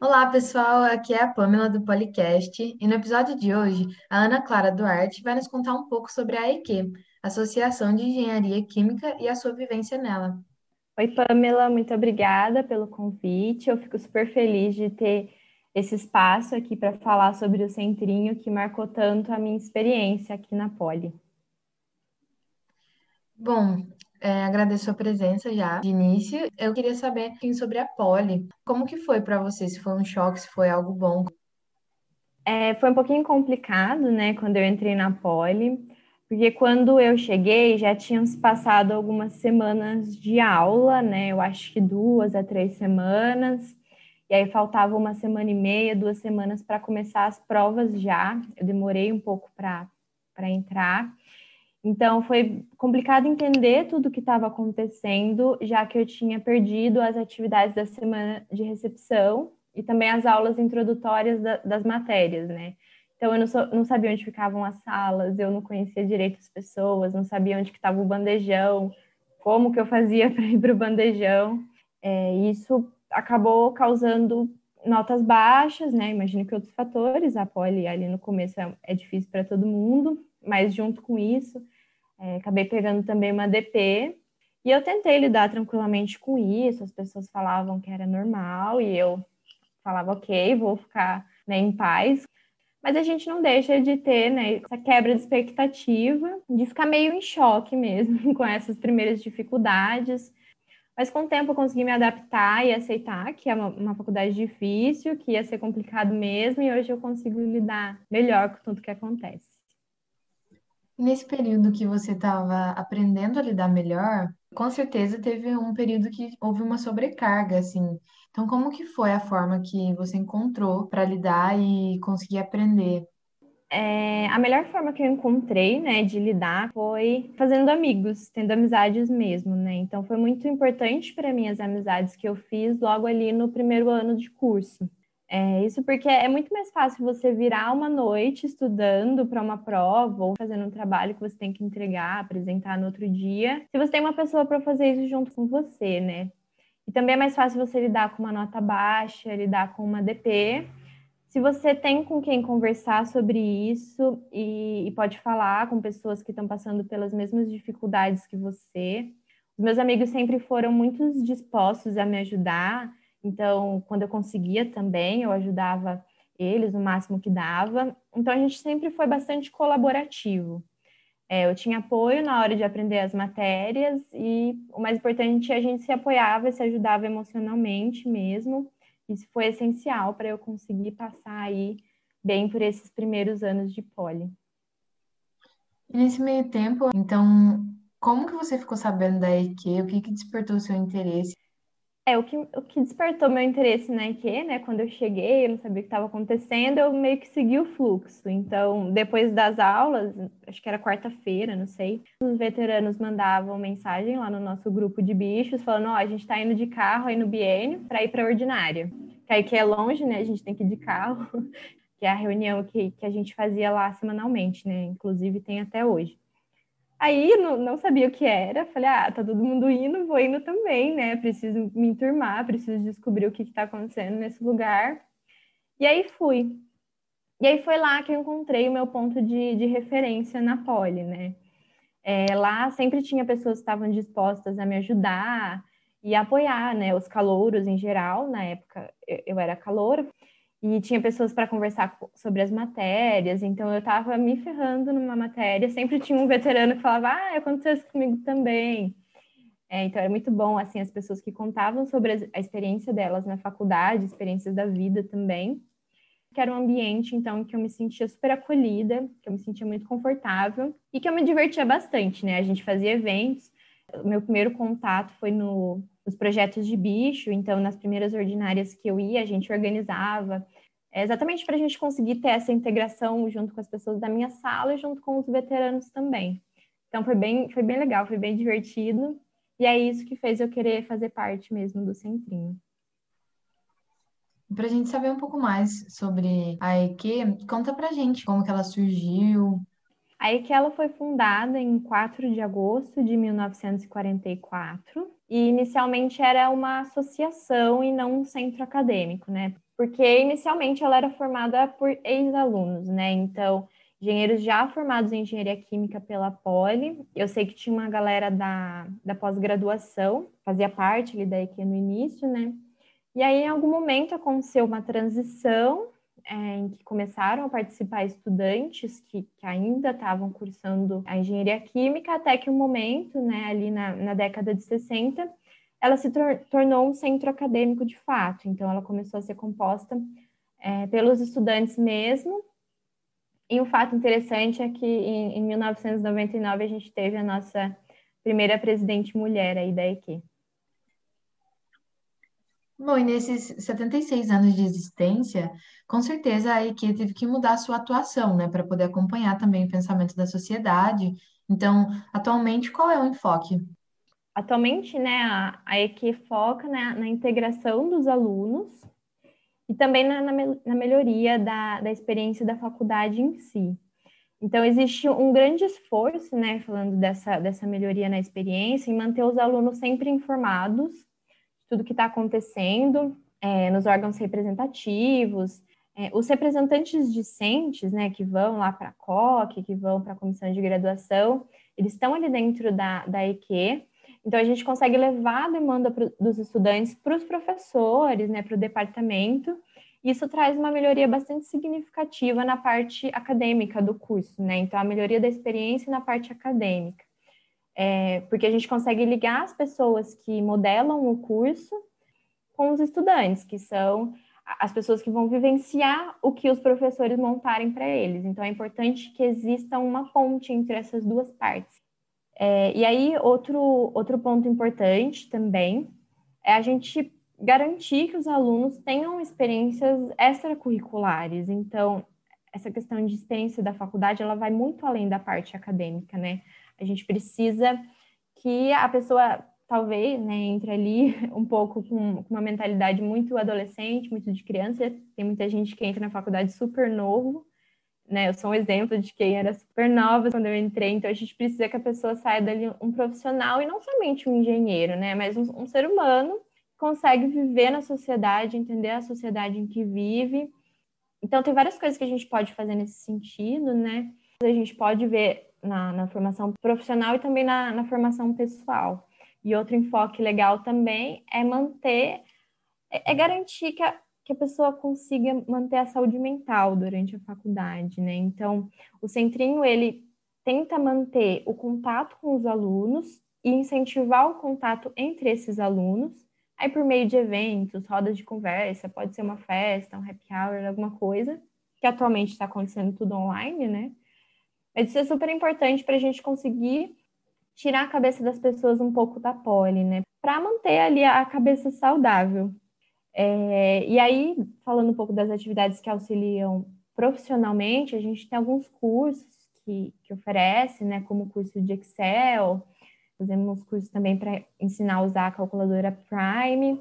Olá, pessoal. Aqui é a Pamela do Policast e no episódio de hoje, a Ana Clara Duarte vai nos contar um pouco sobre a AEQ, Associação de Engenharia Química, e a sua vivência nela. Oi, Pamela, muito obrigada pelo convite. Eu fico super feliz de ter esse espaço aqui para falar sobre o Centrinho que marcou tanto a minha experiência aqui na Poli. Bom, é, agradeço a presença já de início. Eu queria saber sobre a Poli. Como que foi para você? Se foi um choque, se foi algo bom? É, foi um pouquinho complicado, né, quando eu entrei na Poli, porque quando eu cheguei já tinham se passado algumas semanas de aula, né, eu acho que duas a três semanas, e aí faltava uma semana e meia, duas semanas para começar as provas já. Eu demorei um pouco para entrar. Então, foi complicado entender tudo o que estava acontecendo, já que eu tinha perdido as atividades da semana de recepção e também as aulas introdutórias da, das matérias, né? Então, eu não, não, sabia onde ficavam as salas, eu não conhecia direito as pessoas, não sabia onde estava o bandejão, como que eu fazia para ir para o bandejão. É, isso acabou causando notas baixas, né? Imagino que outros fatores, a poli ali no começo é, é difícil para todo mundo, mas junto com isso, é, acabei pegando também uma DP e eu tentei lidar tranquilamente com isso. As pessoas falavam que era normal e eu falava, ok, vou ficar né, em paz. Mas a gente não deixa de ter né, essa quebra de expectativa, de ficar meio em choque mesmo com essas primeiras dificuldades. Mas com o tempo eu consegui me adaptar e aceitar que é uma, uma, faculdade difícil, que ia ser complicado mesmo, e hoje eu consigo lidar melhor com tudo que acontece. Nesse período que você estava aprendendo a lidar melhor, com certeza teve um período que houve uma sobrecarga, assim. Então, como que foi a forma que você encontrou para lidar e conseguir aprender? É, a melhor forma que eu encontrei, né, de lidar foi fazendo amigos, tendo amizades mesmo, né? Então foi muito importante para mim as amizades que eu fiz logo ali no primeiro ano de curso. É, isso porque é muito mais fácil você virar uma noite estudando para uma prova ou fazendo um trabalho que você tem que entregar, apresentar no outro dia, se você tem uma pessoa para fazer isso junto com você, né? E também é mais fácil você lidar com uma nota baixa, lidar com uma DP. Se você tem com quem conversar sobre isso e, e pode falar com pessoas que estão passando pelas mesmas dificuldades que você. Os meus amigos sempre foram muito dispostos a me ajudar então, quando eu conseguia também, eu ajudava eles no máximo que dava. Então, a gente sempre foi bastante colaborativo. É, eu tinha apoio na hora de aprender as matérias e o mais importante, a gente se apoiava se ajudava emocionalmente mesmo. Isso foi essencial para eu conseguir passar aí bem por esses primeiros anos de poli. Nesse meio tempo, então, como que você ficou sabendo da EQ? O que que despertou o seu interesse? É, o que, o que despertou meu interesse na IQ, né? Quando eu cheguei, eu não sabia o que estava acontecendo, eu meio que segui o fluxo. Então, depois das aulas, acho que era quarta-feira, não sei, os veteranos mandavam mensagem lá no nosso grupo de bichos, falando: Ó, oh, a gente está indo de carro aí no biênio para ir para ordinária. Que aí que é longe, né? A gente tem que ir de carro, que é a reunião que, que a gente fazia lá semanalmente, né? Inclusive tem até hoje. Aí não, não, sabia o que era, falei, ah, tá todo mundo indo, vou indo também, né? Preciso me enturmar, preciso descobrir o que está acontecendo nesse lugar. E aí fui. E aí foi lá que eu encontrei o meu ponto de, de referência na Poli, né? É, lá sempre tinha pessoas que estavam dispostas a me ajudar e apoiar, né? Os calouros em geral, na época eu, eu era calouro, e tinha pessoas para conversar sobre as matérias, então eu estava me ferrando numa matéria, sempre tinha um veterano que falava, ah, aconteceu isso comigo também. É, então era muito bom, assim, as pessoas que contavam sobre a experiência delas na faculdade, experiências da vida também, que era um ambiente, então, que eu me sentia super acolhida, que eu me sentia muito confortável e que eu me divertia bastante, né? A gente fazia eventos, o meu primeiro contato foi no os projetos de bicho, então nas primeiras ordinárias que eu ia, a gente organizava, é exatamente para a gente conseguir ter essa integração junto com as pessoas da minha sala e junto com os veteranos também. Então foi bem, foi bem legal, foi bem divertido, e é isso que fez eu querer fazer parte mesmo do Centrinho. Para a gente saber um pouco mais sobre a EQ, conta para gente como que ela surgiu, a EQUELA foi fundada em 4 de agosto de 1944 e inicialmente era uma associação e não um centro acadêmico, né? Porque inicialmente ela era formada por ex-alunos, né? Então, engenheiros já formados em engenharia química pela Poli. Eu sei que tinha uma galera da, da pós-graduação, fazia parte ali da EQ no início, né? E aí, em algum momento, aconteceu uma transição é, em que começaram a participar estudantes que, que ainda estavam cursando a engenharia química, até que um momento, né, ali na, na década de 60, ela se tor tornou um centro acadêmico de fato. Então, ela começou a ser composta é, pelos estudantes mesmo. E um fato interessante é que em, em 1999 a gente teve a nossa primeira presidente mulher aí da EQ. Bom, e nesses 76 anos de existência, com certeza a EQ teve que mudar a sua atuação, né, para poder acompanhar também o pensamento da sociedade. Então, atualmente, qual é o enfoque? Atualmente, né, a, a EQ foca né, na integração dos alunos e também na, na, na melhoria da, da experiência da faculdade em si. Então, existe um grande esforço, né, falando dessa, dessa melhoria na experiência, em manter os alunos sempre informados tudo que está acontecendo é, nos órgãos representativos. É, os representantes discentes, né, que vão lá para a COC, que vão para a comissão de graduação, eles estão ali dentro da, da EQ, então a gente consegue levar a demanda pro, dos estudantes para os professores, né, para o departamento, isso traz uma melhoria bastante significativa na parte acadêmica do curso, né? Então, a melhoria da experiência na parte acadêmica é, porque a gente consegue ligar as pessoas que modelam o curso com os estudantes, que são as pessoas que vão vivenciar o que os professores montarem para eles. Então, é importante que exista uma ponte entre essas duas partes. É, e aí, outro, outro ponto importante também é a gente garantir que os alunos tenham experiências extracurriculares. Então, essa questão de experiência da faculdade, ela vai muito além da parte acadêmica, né? A gente precisa que a pessoa talvez né, entre ali um pouco com, uma mentalidade muito adolescente, muito de criança. Tem muita gente que entra na faculdade super novo, né? Eu sou um exemplo de quem era super nova quando eu entrei, então a gente precisa que a pessoa saia dali um profissional e não somente um engenheiro, né? Mas um, um ser humano que consegue viver na sociedade, entender a sociedade em que vive. Então tem várias coisas que a gente pode fazer nesse sentido, né? A gente pode ver na, na formação profissional e também na, na formação pessoal. E outro enfoque legal também é manter, é, é garantir que a, que a pessoa consiga manter a saúde mental durante a faculdade, né? Então, o centrinho, ele tenta manter o contato com os alunos e incentivar o contato entre esses alunos, aí por meio de eventos, rodas de conversa, pode ser uma festa, um happy hour, alguma coisa, que atualmente está acontecendo tudo online, né? Isso é super importante para a gente conseguir tirar a cabeça das pessoas um pouco da poli, né? Para manter ali a cabeça saudável. É, e aí, falando um pouco das atividades que auxiliam profissionalmente, a gente tem alguns cursos que, que oferece, né? Como o curso de Excel, fazemos cursos também para ensinar a usar a calculadora Prime,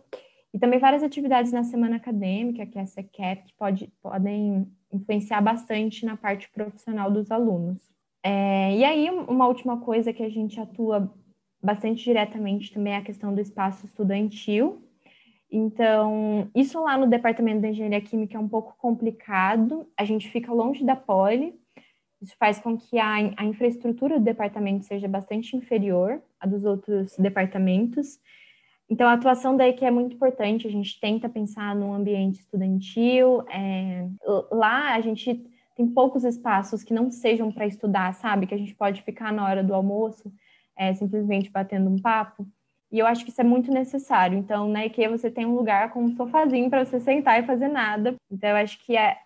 e também várias atividades na semana acadêmica, que é a SECAP, que pode, podem influenciar bastante na parte profissional dos alunos. É, e aí, uma última coisa que a gente atua bastante diretamente também é a questão do espaço estudantil. Então, isso lá no departamento de engenharia química é um pouco complicado, a gente fica longe da poli, isso faz com que a, a infraestrutura do departamento seja bastante inferior à dos outros departamentos. Então, a atuação daí que é muito importante, a gente tenta pensar no ambiente estudantil. É, lá a gente tem poucos espaços que não sejam para estudar, sabe? Que a gente pode ficar na hora do almoço é, simplesmente batendo um papo. E eu acho que isso é muito necessário. Então, na IKEA você tem um lugar com um sofazinho para você sentar e fazer nada. Então, eu acho que é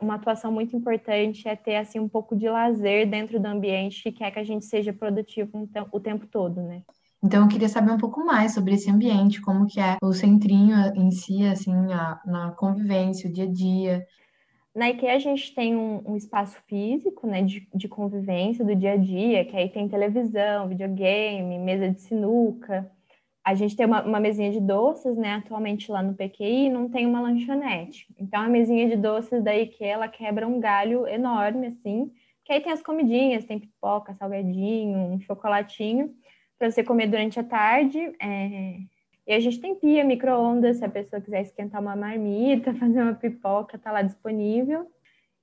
uma atuação muito importante é ter assim um pouco de lazer dentro do ambiente que quer que a gente seja produtivo o tempo todo, né? Então, eu queria saber um pouco mais sobre esse ambiente, como que é o centrinho em si, assim, a, na convivência, o dia a dia. Na IKEA a gente tem um, um, espaço físico, né, de, de convivência do dia a dia, que aí tem televisão, videogame, mesa de sinuca. A gente tem uma, uma mesinha de doces, né, atualmente lá no PQI, não tem uma lanchonete. Então, a mesinha de doces da IKEA, ela quebra um galho enorme, assim, que aí tem as comidinhas, tem pipoca, salgadinho, um chocolatinho, para você comer durante a tarde. É... E a gente tem pia, micro-ondas, se a pessoa quiser esquentar uma marmita, fazer uma pipoca, tá lá disponível.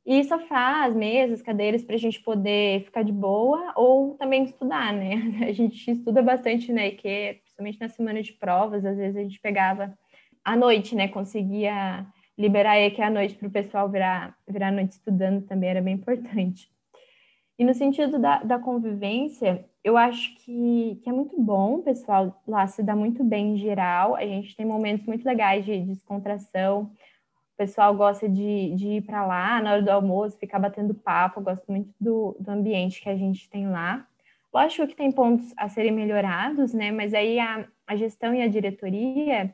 E sofás, mesas, cadeiras para a gente poder ficar de boa ou também estudar, né? A gente estuda bastante na IQ, principalmente na semana de provas, às vezes a gente pegava à noite, né? Conseguia liberar a IQ à noite para o pessoal virar, virar noite estudando também era bem importante. E no sentido da, da convivência, eu acho que, que é muito bom, pessoal lá se dá muito bem em geral. A gente tem momentos muito legais de, de descontração. O pessoal gosta de, de ir para lá na hora do almoço, ficar batendo papo. Eu gosto muito do, do ambiente que a gente tem lá. Lógico que tem pontos a serem melhorados, né? Mas aí a, a gestão e a diretoria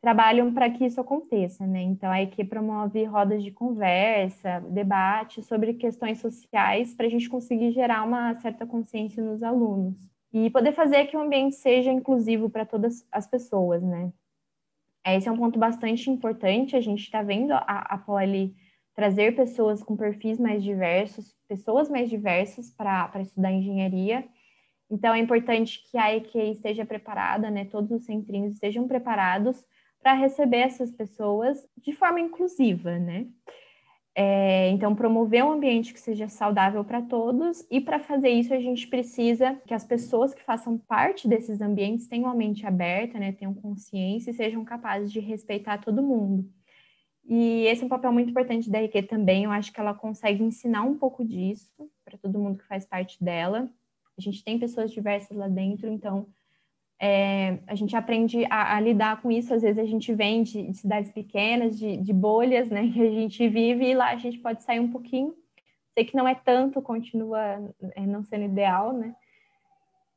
trabalham para que isso aconteça, né? Então, a equipe promove rodas de conversa, debate sobre questões sociais para a gente conseguir gerar uma certa consciência nos alunos e poder fazer que o ambiente seja inclusivo para todas as pessoas, né? Esse é um ponto bastante importante. A gente está vendo a, a Poli trazer pessoas com perfis mais diversos, pessoas mais diversas para estudar engenharia. Então, é importante que a EQ esteja preparada, né? Todos os centrinhos estejam preparados para receber essas pessoas de forma inclusiva, né? É, então, promover um ambiente que seja saudável para todos, e para fazer isso, a gente precisa que as pessoas que façam parte desses ambientes tenham a mente aberta, né, tenham consciência e sejam capazes de respeitar todo mundo. E esse é um papel muito importante da RQ também, eu acho que ela consegue ensinar um pouco disso para todo mundo que faz parte dela. A gente tem pessoas diversas lá dentro, então é, a gente aprende a, a, lidar com isso. Às vezes a gente vem de, de cidades pequenas, de, de, bolhas, né, que a gente vive e lá a gente pode sair um pouquinho. Sei que não é tanto, continua é, não sendo ideal, né?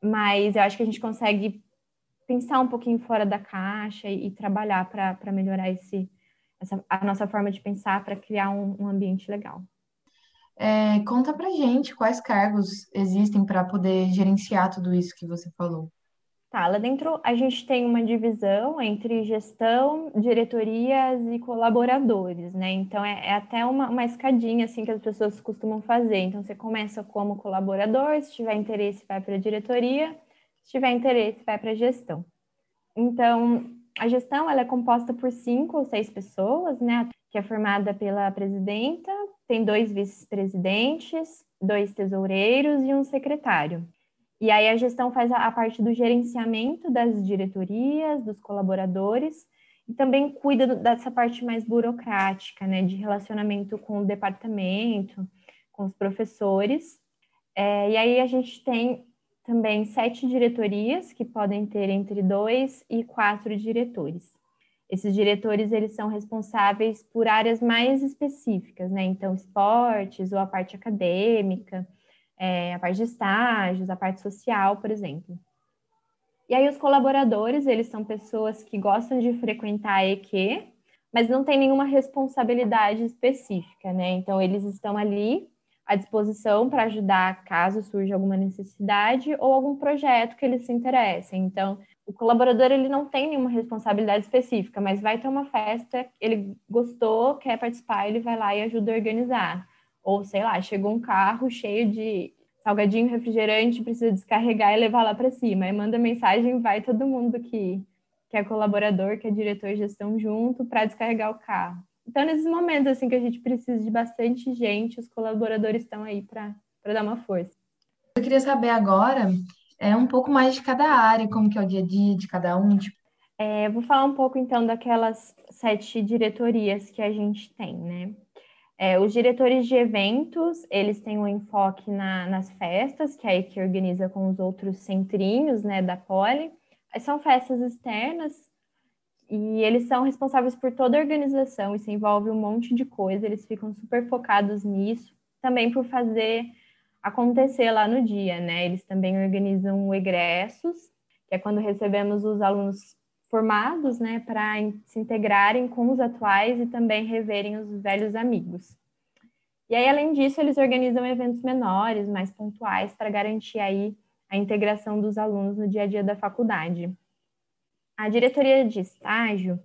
Mas eu acho que a gente consegue pensar um pouquinho fora da caixa e, e trabalhar para melhorar esse, essa, a nossa forma de pensar para criar um, um ambiente legal. É, conta pra gente quais cargos existem para poder gerenciar tudo isso que você falou. Tá, lá dentro a gente tem uma divisão entre gestão, diretorias e colaboradores, né? Então é, é, até uma, uma escadinha assim que as pessoas costumam fazer. Então você começa como colaborador, se tiver interesse, vai para a diretoria, se tiver interesse, vai para a gestão. Então, a gestão ela é composta por cinco ou seis pessoas, né? Que é formada pela presidenta, tem dois vice-presidentes, dois tesoureiros e um secretário. E aí a gestão faz a, a parte do gerenciamento das diretorias, dos colaboradores, e também cuida dessa parte mais burocrática, né, de relacionamento com o departamento, com os professores. É, e aí a gente tem também sete diretorias que podem ter entre dois e quatro diretores. Esses diretores eles são responsáveis por áreas mais específicas, né? Então, esportes ou a parte acadêmica é, a parte de estágios, a parte social, por exemplo. E aí os colaboradores, eles são pessoas que gostam de frequentar a EQ, mas não tem nenhuma responsabilidade específica, né? Então eles estão ali à disposição para ajudar caso surja alguma necessidade ou algum projeto que eles se interessem. Então, o colaborador ele não tem nenhuma responsabilidade específica, mas vai ter uma festa, ele gostou, quer participar, ele vai lá e ajuda a organizar. Ou, sei lá, chegou um carro cheio de salgadinho, refrigerante, precisa descarregar e levar lá para cima. Aí manda mensagem, vai todo mundo que, que é colaborador, que é diretor de gestão junto para descarregar o carro. Então, nesses momentos assim que a gente precisa de bastante gente, os colaboradores estão aí para dar uma força. Eu queria saber agora é um pouco mais de cada área, como que é o dia a dia de cada um. Tipo... É, vou falar um pouco então daquelas sete diretorias que a gente tem, né? É, os diretores de eventos, eles têm um enfoque na, nas festas, que é aí que organiza com os outros centrinhos, né, da Poli. São festas externas e eles são responsáveis por toda a organização, isso envolve um monte de coisa, eles ficam super focados nisso, também por fazer acontecer lá no dia, né? Eles também organizam egressos, que é quando recebemos os alunos formados, né, para se integrarem com os atuais e também reverem os velhos amigos. E aí, além disso, eles organizam eventos menores, mais pontuais, para garantir aí a integração dos alunos no dia a dia da faculdade. A diretoria de estágio,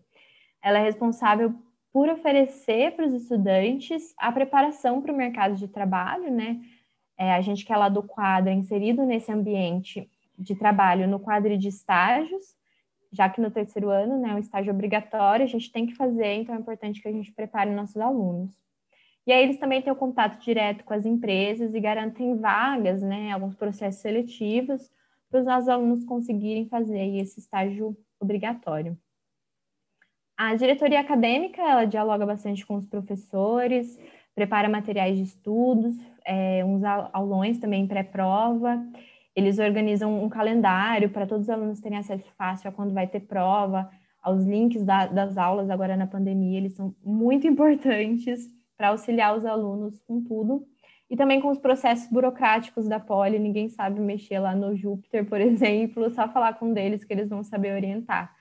ela é responsável por oferecer para os estudantes a preparação para o mercado de trabalho, né? É, a gente que é lá do quadro é inserido nesse ambiente de trabalho no quadro de estágios, já que no terceiro ano, né, é um estágio obrigatório, a gente tem que fazer, então é importante que a gente prepare nossos alunos. E aí eles também têm o contato direto com as empresas e garantem vagas, né, alguns processos seletivos para os nossos alunos conseguirem fazer esse estágio obrigatório. A diretoria acadêmica, ela dialoga bastante com os professores, prepara materiais de estudos, é, uns aulões também pré-prova, eles organizam um calendário para todos os alunos terem acesso fácil a quando vai ter prova, aos links da, das aulas agora na pandemia, eles são muito importantes para auxiliar os alunos com tudo. E também com os processos burocráticos da Poli, ninguém sabe mexer lá no Júpiter, por exemplo, só falar com eles que eles vão saber orientar.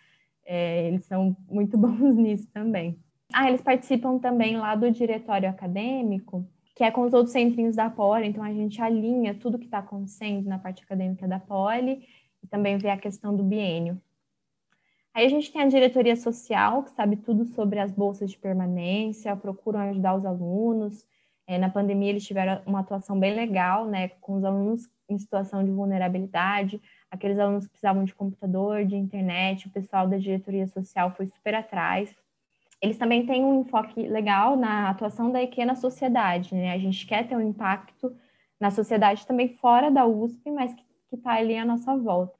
É, eles são muito bons nisso também. Ah, eles participam também lá do diretório acadêmico, que é com os outros centrinhos da Poli, então a gente alinha tudo que está acontecendo na parte acadêmica da Poli e também vê a questão do biênio. Aí a gente tem a diretoria social, que sabe tudo sobre as bolsas de permanência, procuram ajudar os alunos. É, na pandemia eles tiveram uma atuação bem legal, né, com os alunos em situação de vulnerabilidade, aqueles alunos que precisavam de computador, de internet, o pessoal da diretoria social foi super atrás, eles também têm um enfoque legal na atuação da EQ na sociedade, né? A gente quer ter um impacto na sociedade também fora da USP, mas que está ali à nossa volta.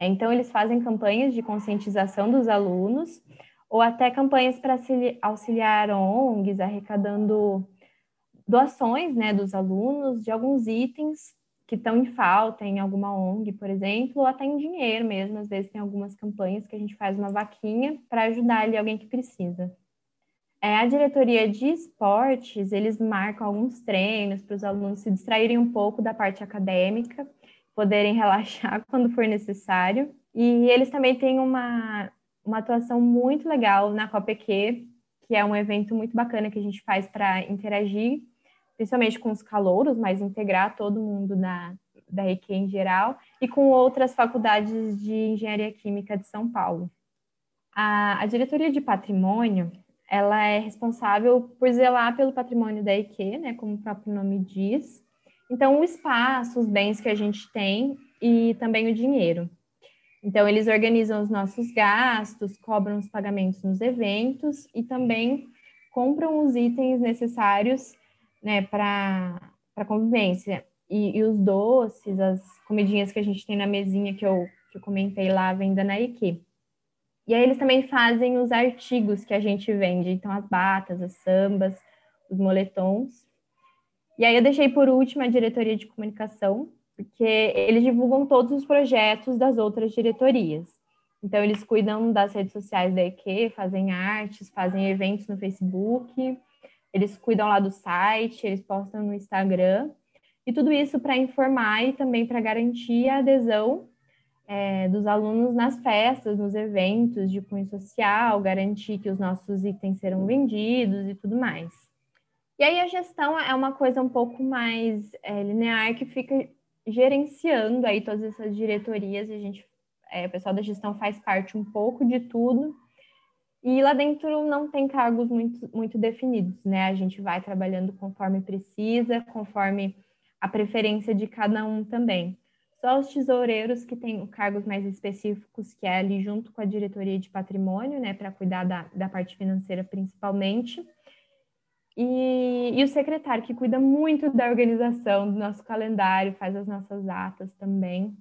Então, eles fazem campanhas de conscientização dos alunos, ou até campanhas para auxiliar ONGs, arrecadando doações né, dos alunos de alguns itens que estão em falta em alguma ONG, por exemplo, ou até em dinheiro mesmo. Às vezes tem algumas campanhas que a gente faz uma vaquinha para ajudar ali alguém que precisa. É, a diretoria de esportes, eles marcam alguns treinos para os alunos se distraírem um pouco da parte acadêmica, poderem relaxar quando for necessário. E eles também têm uma, uma atuação muito legal na COPEQ, que é um evento muito bacana que a gente faz para interagir, principalmente com os calouros, mas integrar todo mundo da, da EQ em geral, e com outras faculdades de engenharia química de São Paulo. A, a diretoria de patrimônio, ela é responsável por zelar pelo patrimônio da IQ, né, como o próprio nome diz. Então, o espaço, os bens que a gente tem e também o dinheiro. Então, eles organizam os nossos gastos, cobram os pagamentos nos eventos e também compram os itens necessários né, para a convivência. E, e, os doces, as comidinhas que a gente tem na mesinha que eu, que eu comentei lá, venda na IQ. E aí eles também fazem os artigos que a gente vende, então as batas, as sambas, os moletons. E aí eu deixei por último a diretoria de comunicação, porque eles divulgam todos os projetos das outras diretorias. Então eles cuidam das redes sociais da EQ, fazem artes, fazem eventos no Facebook, eles cuidam lá do site, eles postam no Instagram. E tudo isso para informar e também para garantir a adesão é, dos alunos nas festas, nos eventos de cunho social, garantir que os nossos itens serão vendidos e tudo mais. E aí a gestão é uma coisa um pouco mais é, linear que fica gerenciando aí todas essas diretorias e a gente, é, o pessoal da gestão faz parte um pouco de tudo. E lá dentro não tem cargos muito, muito definidos, né? A gente vai trabalhando conforme precisa, conforme a preferência de cada um também. Só os tesoureiros que têm cargos mais específicos, que é ali junto com a diretoria de patrimônio, né, para cuidar da, da parte financeira principalmente. E, e, o secretário, que cuida muito da organização do nosso calendário, faz as nossas atas também.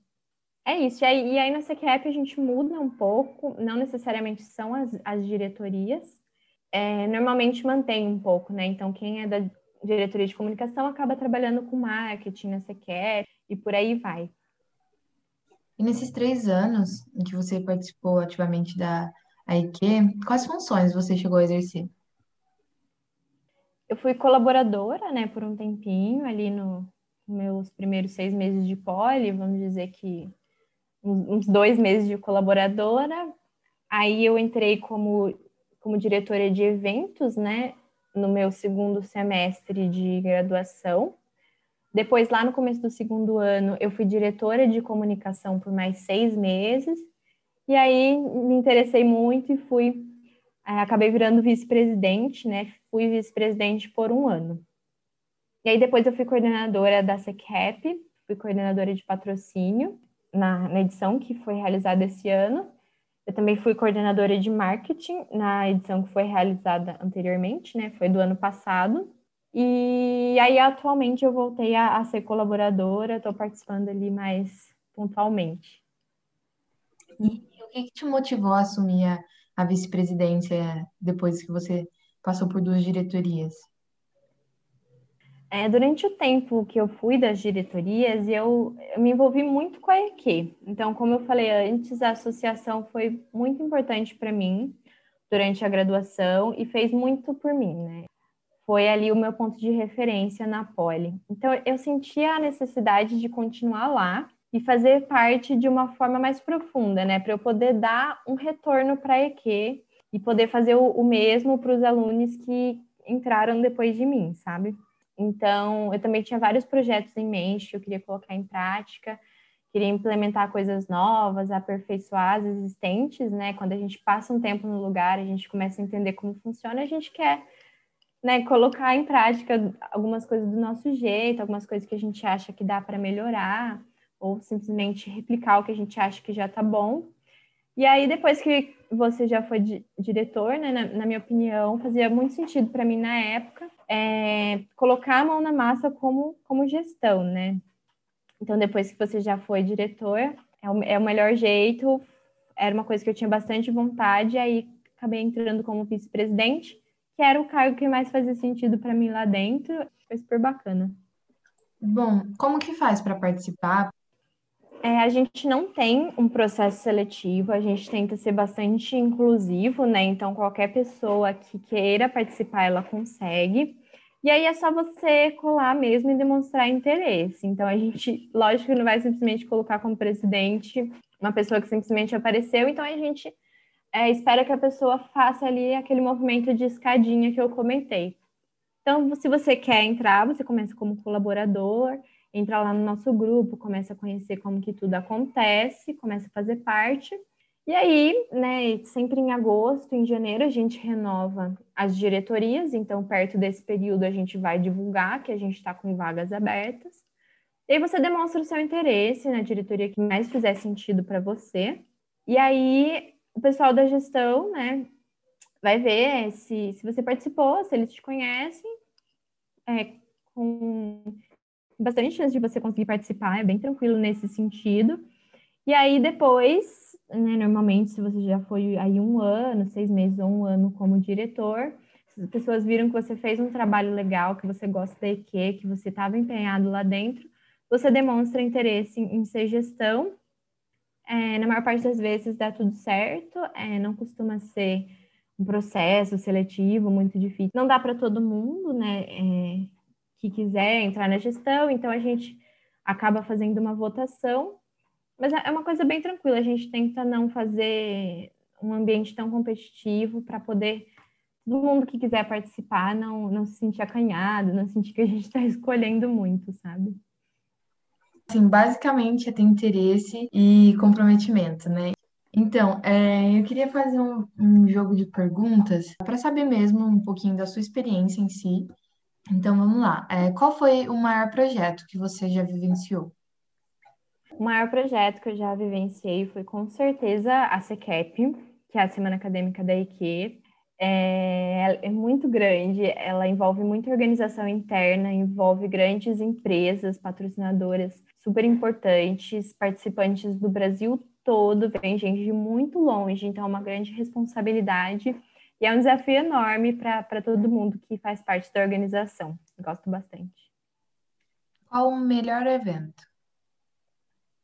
É isso. E aí, e aí na CQEP a gente muda um pouco, não necessariamente são as, as diretorias, é, normalmente mantém um pouco, né? Então, quem é da diretoria de comunicação acaba trabalhando com marketing na CQEP e por aí vai. E nesses três anos em que você participou ativamente da AIQ, quais funções você chegou a exercer? Eu fui colaboradora, né, por um tempinho, ali no meus primeiros seis meses de poli, vamos dizer que uns dois meses de colaboradora. Aí eu entrei como, como diretora de eventos, né, no meu segundo semestre de graduação. Depois, lá no começo do segundo ano, eu fui diretora de comunicação por mais seis meses. E aí me interessei muito e fui, é, acabei virando vice-presidente, né? Fui vice-presidente por um ano. E aí depois eu fui coordenadora da SECREP, fui coordenadora de patrocínio na, na edição que foi realizada esse ano. Eu também fui coordenadora de marketing na edição que foi realizada anteriormente, né? Foi do ano passado. E aí, atualmente, eu voltei a, a ser colaboradora, estou participando ali mais pontualmente. E o que, que te motivou a assumir a, a vice-presidência depois que você passou por duas diretorias? É, durante o tempo que eu fui das diretorias, eu, eu, me envolvi muito com a EQ. Então, como eu falei antes, a associação foi muito importante para mim durante a graduação e fez muito por mim, né? Foi ali o meu ponto de referência na Poli. Então, eu sentia a necessidade de continuar lá e fazer parte de uma forma mais profunda, né? Para eu poder dar um retorno para a EQ e poder fazer o, o mesmo para os alunos que entraram depois de mim, sabe? Então, eu também tinha vários projetos em mente que eu queria colocar em prática, queria implementar coisas novas, aperfeiçoar as existentes, né? Quando a gente passa um tempo no lugar, a gente começa a entender como funciona, a gente quer né, colocar em prática algumas coisas do nosso jeito, algumas coisas que a gente acha que dá para melhorar, ou simplesmente replicar o que a gente acha que já está bom. E aí, depois que você já foi di diretor, né, na, na, minha opinião, fazia muito sentido para mim na época é, colocar a mão na massa como, como gestão, né? Então, depois que você já foi diretor, é o, é o melhor jeito, era uma coisa que eu tinha bastante vontade, aí acabei entrando como vice-presidente, que era o cargo que mais fazia sentido para mim lá dentro, foi super bacana. Bom, como que faz para participar? É, a gente não tem um processo seletivo, a gente tenta ser bastante inclusivo, né? Então, qualquer pessoa que queira participar, ela consegue. E aí é só você colar mesmo e demonstrar interesse. Então a gente, lógico que não vai simplesmente colocar como presidente uma pessoa que simplesmente apareceu, então a gente é, espera que a pessoa faça ali aquele movimento de escadinha que eu comentei. Então, se você quer entrar, você começa como colaborador, entra lá no nosso grupo, começa a conhecer como que tudo acontece, começa a fazer parte. E aí, né, sempre em agosto, em janeiro, a gente renova as diretorias, então, perto desse período, a gente vai divulgar que a gente está com vagas abertas. E aí você demonstra o seu interesse na diretoria que mais fizer sentido para você. E aí, o pessoal da gestão, né, vai ver se, se você participou, se eles te conhecem, é, com bastante chance de você conseguir participar, é bem tranquilo nesse sentido. E aí, depois, né, normalmente, se você já foi aí um ano, seis meses ou um ano como diretor, as pessoas viram que você fez um trabalho legal, que você gosta da EQ, que você estava empenhado lá dentro, você demonstra interesse em, em ser gestão. É, na maior parte das vezes dá tudo certo, é, não costuma ser um processo seletivo muito difícil. Não dá para todo mundo, né, é, que quiser entrar na gestão, então a gente acaba fazendo uma votação mas é uma coisa bem tranquila, a gente tenta não fazer um ambiente tão competitivo para poder todo mundo que quiser participar não, não se sentir acanhado, não sentir que a gente está escolhendo muito, sabe? Sim, basicamente é ter interesse e comprometimento, né? Então, é, eu queria fazer um, um jogo de perguntas para saber mesmo um pouquinho da sua experiência em si. Então, vamos lá. É, qual foi o maior projeto que você já vivenciou? O maior projeto que eu já vivenciei foi com certeza a CECAP, que é a Semana Acadêmica da EQ. É, é, muito grande, ela envolve muita organização interna, envolve grandes empresas, patrocinadoras super importantes, participantes do Brasil todo, vem gente de muito longe, então é uma grande responsabilidade e é um desafio enorme para todo mundo que faz parte da organização. Gosto bastante. Qual o melhor evento?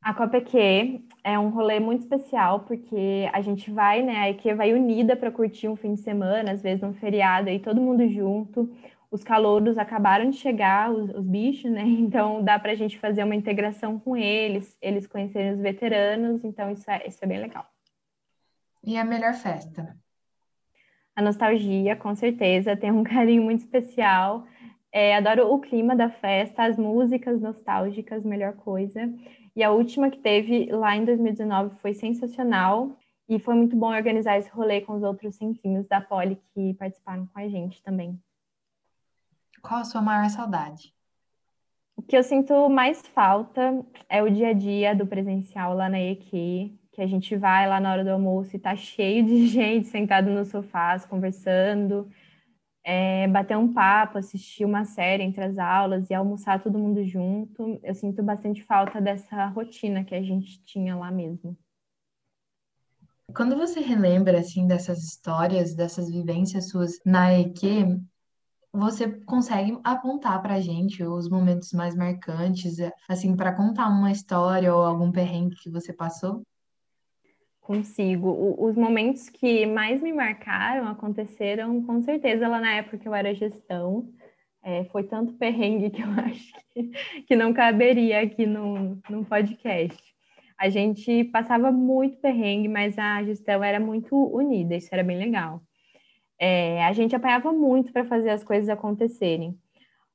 A Copa EQ é um rolê muito especial porque a gente vai, né? A EQ vai unida para curtir um fim de semana, às vezes um feriado, aí todo mundo junto. Os calouros acabaram de chegar, os, os bichos, né? Então dá para a gente fazer uma integração com eles, eles conhecerem os veteranos, então isso é, isso é bem legal. E a melhor festa? A nostalgia, com certeza, tem um carinho muito especial. É, adoro o clima da festa, as músicas nostálgicas, melhor coisa. E a última que teve lá em 2019 foi sensacional. E foi muito bom organizar esse rolê com os outros centrinhos da Poli que participaram com a gente também. Qual a sua maior saudade? O que eu sinto mais falta é o dia a dia do presencial lá na EQ, que a gente vai lá na hora do almoço e tá cheio de gente sentado no sofás, conversando, é, bater um papo, assistir uma série entre as aulas e almoçar todo mundo junto. Eu sinto bastante falta dessa rotina que a gente tinha lá mesmo. Quando você relembra assim dessas histórias, dessas vivências suas na EQ, você consegue apontar para a gente os momentos mais marcantes, assim, para contar uma história ou algum perrengue que você passou? Consigo. O, os momentos que mais me marcaram aconteceram com certeza lá na época que eu era gestão. É, foi tanto perrengue que eu acho que, que não caberia aqui no, no podcast. A gente passava muito perrengue, mas a gestão era muito unida, isso era bem legal. É, a gente apanhava muito para fazer as coisas acontecerem.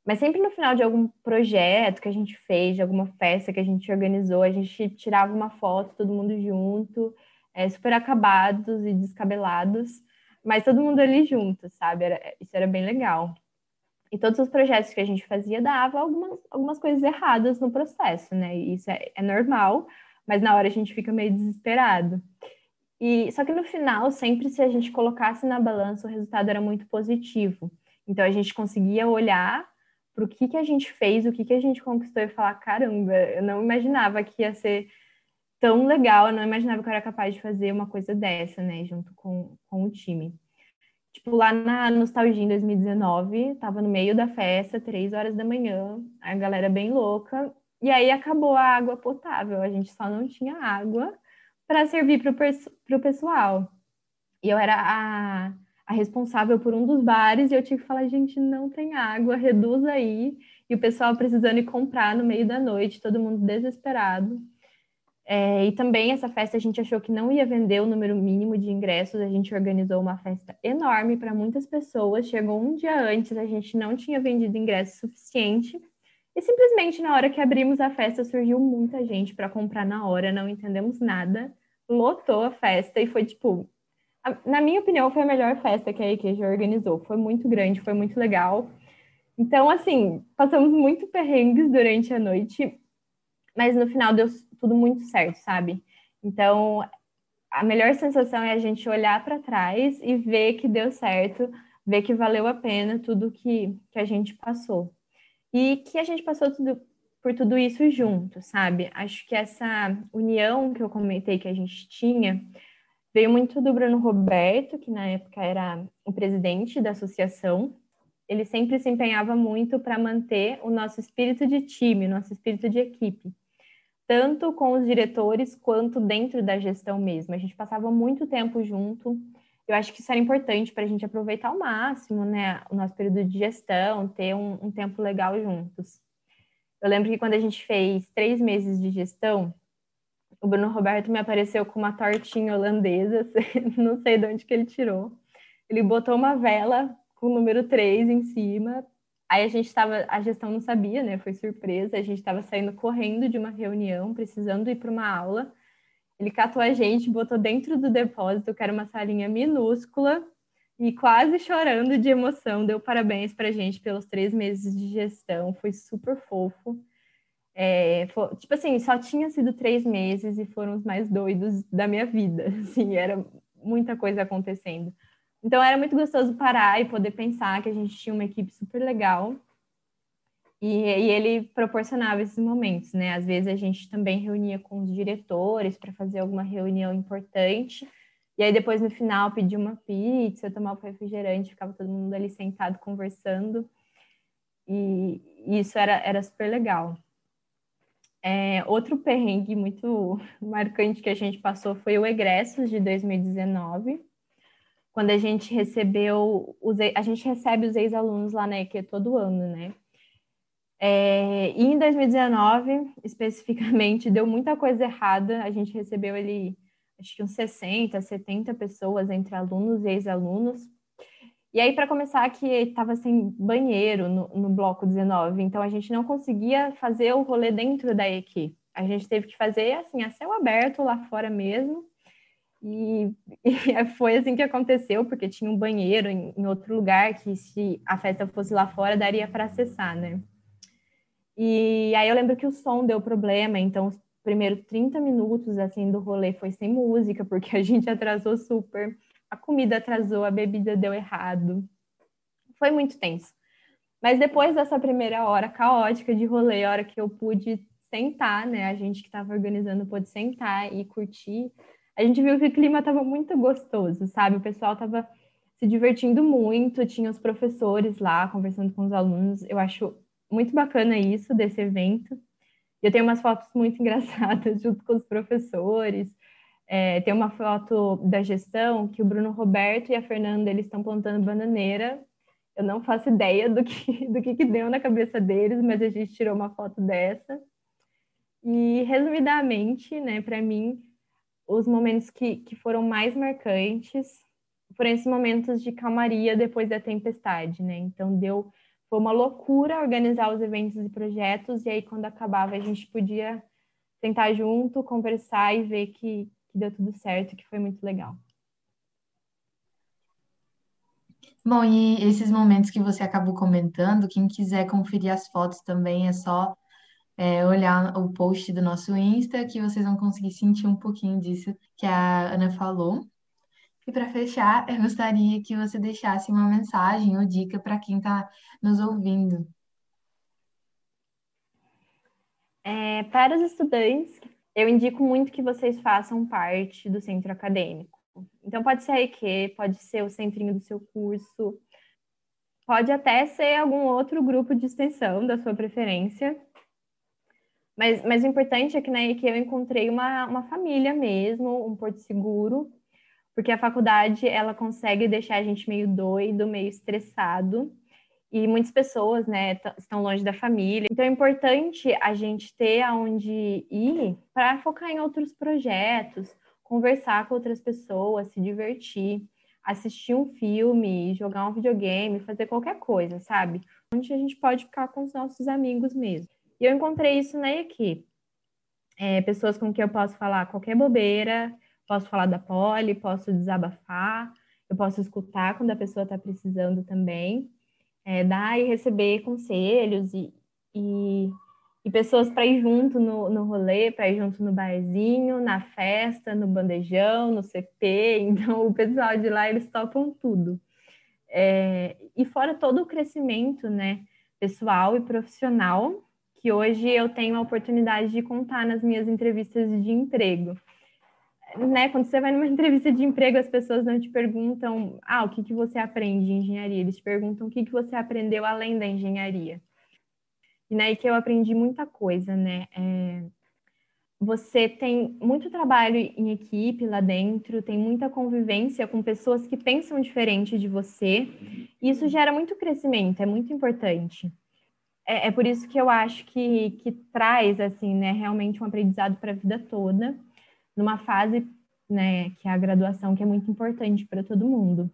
Mas sempre no final de algum projeto que a gente fez, de alguma festa que a gente organizou, a gente tirava uma foto, todo mundo junto, é, super acabados e descabelados, mas todo mundo ali junto, sabe? Era, isso era bem legal. E todos os projetos que a gente fazia dava algumas, algumas coisas erradas no processo, né? E isso é, é normal, mas na hora a gente fica meio desesperado. E só que no final, sempre se a gente colocasse na balança, o resultado era muito positivo. Então a gente conseguia olhar para o que, que a gente fez, o que, que a gente conquistou e falar: caramba, eu não imaginava que ia ser tão legal, eu não imaginava que eu era capaz de fazer uma coisa dessa, né, junto com, com o time. Tipo, lá na Nostalgia em 2019, tava no meio da festa, três horas da manhã, a galera bem louca, e aí acabou a água potável, a gente só não tinha água para servir para o pessoal. E eu era a, a responsável por um dos bares e eu tinha que falar, gente, não tem água, reduz aí. E o pessoal precisando ir comprar no meio da noite, todo mundo desesperado. É, e também essa festa a gente achou que não ia vender o número mínimo de ingressos, a gente organizou uma festa enorme para muitas pessoas. Chegou um dia antes, a gente não tinha vendido ingresso suficiente. E simplesmente na hora que abrimos a festa surgiu muita gente para comprar na hora, não entendemos nada lotou a festa e foi tipo, a, na minha opinião, foi a melhor festa que a IQ organizou. Foi muito grande, foi muito legal. Então, assim, passamos muito perrengues durante a noite, mas no final deu tudo muito certo, sabe? Então, a melhor sensação é a gente olhar para trás e ver que deu certo, ver que valeu a pena tudo que, que a gente passou. E que a gente passou tudo por tudo isso junto, sabe? Acho que essa união que eu comentei que a gente tinha veio muito do Bruno Roberto, que na época era o presidente da associação. Ele sempre se empenhava muito para manter o nosso espírito de time, o nosso espírito de equipe, tanto com os diretores quanto dentro da gestão mesmo. A gente passava muito tempo junto. Eu acho que isso era importante para a gente aproveitar ao máximo, né, o nosso período de gestão, ter um, um tempo legal juntos. Eu lembro que quando a gente fez três meses de gestão, o Bruno Roberto me apareceu com uma tortinha holandesa, não sei de onde que ele tirou. Ele botou uma vela com o número 3 em cima. Aí a gente estava, a gestão não sabia, né? Foi surpresa. A gente estava saindo correndo de uma reunião, precisando ir para uma aula. Ele catou a gente, botou dentro do depósito, que era uma salinha minúscula, e quase chorando de emoção, deu parabéns para a gente pelos três meses de gestão, foi super fofo. É, foi, tipo assim, só tinha sido três meses e foram os mais doidos da minha vida, assim, era muita coisa acontecendo. Então era muito gostoso parar e poder pensar que a gente tinha uma equipe super legal e, e ele proporcionava esses momentos, né? Às vezes a gente também reunia com os diretores para fazer alguma reunião importante e aí depois no final pedi uma pizza, tomar um refrigerante, ficava todo mundo ali sentado conversando. E, isso era, era super legal. É, outro perrengue muito marcante que a gente passou foi o egressos de 2019, quando a gente recebeu, os, a gente recebe os ex-alunos lá na EQ todo ano, né? É, e em 2019, especificamente, deu muita coisa errada, a gente recebeu ele acho que uns 60, 70 pessoas entre alunos e ex-alunos. E aí, para começar, que estava sem banheiro no, no, bloco 19, então a gente não conseguia fazer o rolê dentro da EQ. A gente teve que fazer assim, a céu aberto lá fora mesmo. E, e foi assim que aconteceu, porque tinha um banheiro em, em outro lugar que, se a festa fosse lá fora, daria para acessar, né? E aí eu lembro que o som deu problema, então primeiro 30 minutos assim do rolê foi sem música, porque a gente atrasou super. A comida atrasou, a bebida deu errado. Foi muito tenso. Mas depois dessa primeira hora caótica de rolê, a hora que eu pude sentar, né? A gente que estava organizando pôde sentar e curtir. A gente viu que o clima estava muito gostoso, sabe? O pessoal estava se divertindo muito, tinha os professores lá conversando com os alunos. Eu acho muito bacana isso desse evento. Eu tenho umas fotos muito engraçadas junto com os professores. É, tem uma foto da gestão que o Bruno Roberto e a Fernanda eles estão plantando bananeira. Eu não faço ideia do que, do que, que deu na cabeça deles, mas a gente tirou uma foto dessa. E, resumidamente, né, para mim, os momentos que, que foram mais marcantes foram esses momentos de calmaria depois da tempestade, né? Então, deu foi uma loucura organizar os eventos e projetos, e aí quando acabava a gente podia sentar junto, conversar e ver que, que deu tudo certo, que foi muito legal. Bom, e esses momentos que você acabou comentando, quem quiser conferir as fotos também é só é, olhar o post do nosso Insta, que vocês vão conseguir sentir um pouquinho disso que a Ana falou. E para fechar, eu gostaria que você deixasse uma mensagem ou dica para quem está nos ouvindo. É, para os estudantes, eu indico muito que vocês façam parte do centro acadêmico. Então, pode ser a EQ, pode ser o centrinho do seu curso, pode até ser algum outro grupo de extensão da sua preferência. Mas, mas o importante é que na EQ eu encontrei uma, uma família mesmo, um porto seguro, porque a faculdade ela consegue deixar a gente meio doido, meio estressado, e muitas pessoas, né, estão longe da família. Então é importante a gente ter aonde ir para focar em outros projetos, conversar com outras pessoas, se divertir, assistir um filme, jogar um videogame, fazer qualquer coisa, sabe? Onde a gente pode ficar com os nossos amigos mesmo. E eu encontrei isso na equipe. É, pessoas com quem eu posso falar qualquer bobeira, Posso falar da poli, posso desabafar, eu posso escutar quando a pessoa está precisando também, é, dar e receber conselhos e, e, e pessoas para ir junto no, no rolê, para ir junto no barzinho, na festa, no bandejão, no CP. Então, o pessoal de lá, eles topam tudo. É, e fora todo o crescimento, né, pessoal e profissional, que hoje eu tenho a oportunidade de contar nas minhas entrevistas de emprego né, quando você vai numa entrevista de emprego, as pessoas não te perguntam, ah, o que, que você aprende em engenharia? Eles te perguntam o que, que você aprendeu além da engenharia. E né, que eu aprendi muita coisa, né? É, você tem muito trabalho em equipe lá dentro, tem muita convivência com pessoas que pensam diferente de você, isso gera muito crescimento, é muito importante. É, é por isso que eu acho que, que traz, assim, né, realmente um aprendizado para a vida toda numa fase, né, que é a graduação, que é muito importante para todo mundo.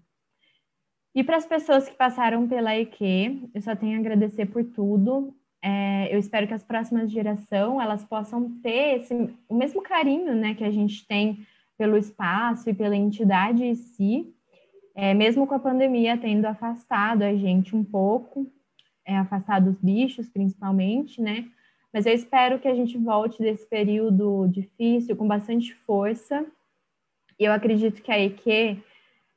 E para as pessoas que passaram pela EQ, eu só tenho a agradecer por tudo. É, eu espero que as próximas gerações elas possam ter esse, o mesmo carinho, né, que a gente tem pelo espaço e pela entidade em si, é, mesmo com a pandemia tendo afastado a gente um pouco, é, afastado os bichos principalmente, né? Mas eu espero que a gente volte desse período difícil com bastante força. E eu acredito que a EQ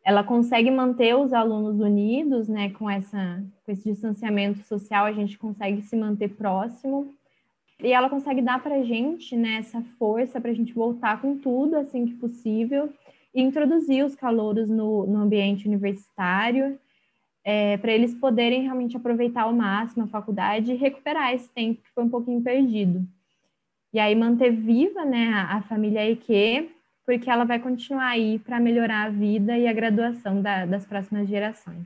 ela consegue manter os alunos unidos, né? Com essa com esse distanciamento social, a gente consegue se manter próximo. E ela consegue dar para a gente né, essa força para a gente voltar com tudo assim que possível e introduzir os calouros no, no ambiente universitário é, para eles poderem realmente aproveitar ao máximo a faculdade e recuperar esse tempo que foi um pouquinho perdido. E aí manter viva né, a, família EQ, porque ela vai continuar aí para melhorar a vida e a graduação da, das próximas gerações.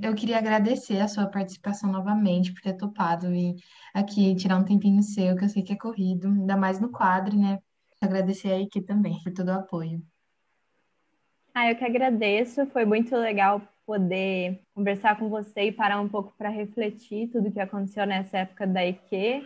Eu queria agradecer a sua participação novamente, por ter topado vir aqui tirar um tempinho seu, que eu sei que é corrido, ainda mais no quadro, né? Agradecer a EQ também por todo o apoio. Ah, eu que agradeço, foi muito legal poder conversar com você e parar um pouco para refletir tudo que aconteceu nessa época da IQ.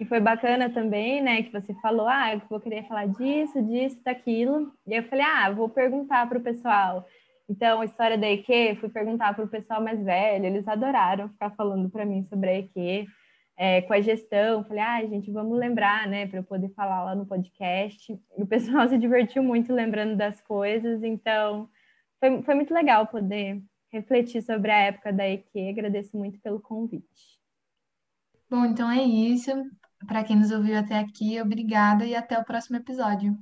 E foi bacana também, né, que você falou, ah, eu vou querer falar disso, disso, daquilo. E eu falei, ah, vou perguntar para o pessoal. Então, a história da IQ, fui perguntar para o pessoal mais velho, eles adoraram ficar falando para mim sobre a IQ. é, com a gestão. Falei, ah, gente, vamos lembrar, né, para eu poder falar lá no podcast. E o pessoal se divertiu muito lembrando das coisas, então foi, foi muito legal poder refletir sobre a época da EQ. Agradeço muito pelo convite. Bom, então é isso. Para quem nos ouviu até aqui, obrigada e até o próximo episódio.